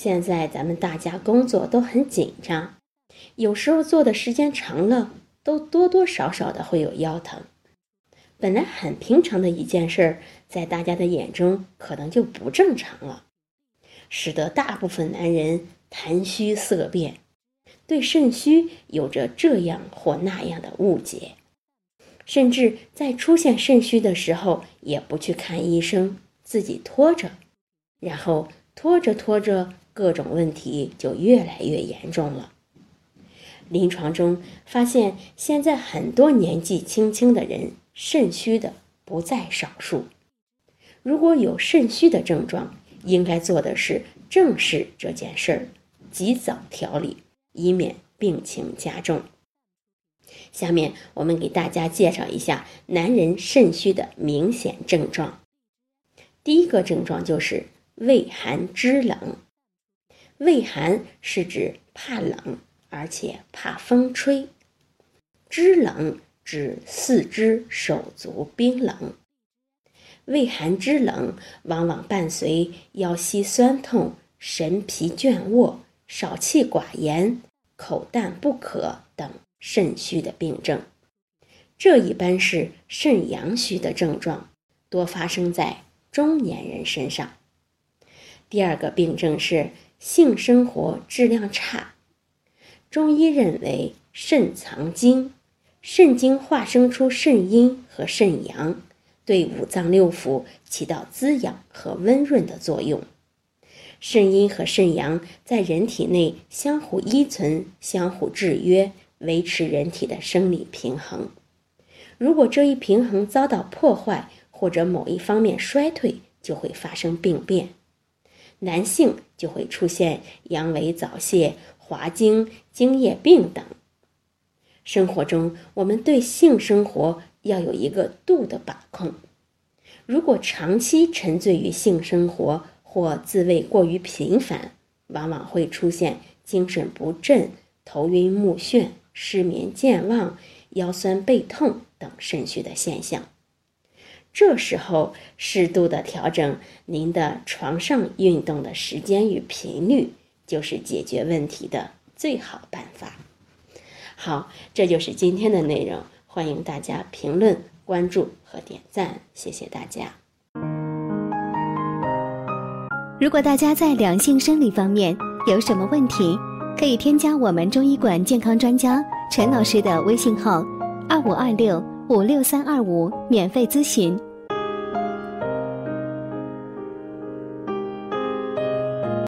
现在咱们大家工作都很紧张，有时候做的时间长了，都多多少少的会有腰疼。本来很平常的一件事儿，在大家的眼中可能就不正常了，使得大部分男人谈虚色变，对肾虚有着这样或那样的误解，甚至在出现肾虚的时候也不去看医生，自己拖着，然后拖着拖着。各种问题就越来越严重了。临床中发现，现在很多年纪轻轻的人肾虚的不在少数。如果有肾虚的症状，应该做的是正视这件事儿，及早调理，以免病情加重。下面我们给大家介绍一下男人肾虚的明显症状。第一个症状就是畏寒肢冷。畏寒是指怕冷，而且怕风吹；肢冷指四肢手足冰冷。畏寒肢冷往往伴随腰膝酸痛、神疲倦卧、少气寡言、口淡不渴等肾虚的病症。这一般是肾阳虚的症状，多发生在中年人身上。第二个病症是。性生活质量差，中医认为肾藏精，肾精化生出肾阴和肾阳，对五脏六腑起到滋养和温润的作用。肾阴和肾阳在人体内相互依存、相互制约，维持人体的生理平衡。如果这一平衡遭到破坏，或者某一方面衰退，就会发生病变。男性就会出现阳痿早泄、滑精、精液病等。生活中，我们对性生活要有一个度的把控。如果长期沉醉于性生活或自慰过于频繁，往往会出现精神不振、头晕目眩、失眠健忘、腰酸背痛等肾虚的现象。这时候，适度的调整您的床上运动的时间与频率，就是解决问题的最好办法。好，这就是今天的内容，欢迎大家评论、关注和点赞，谢谢大家。如果大家在两性生理方面有什么问题，可以添加我们中医馆健康专家陈老师的微信号：二五二六五六三二五，免费咨询。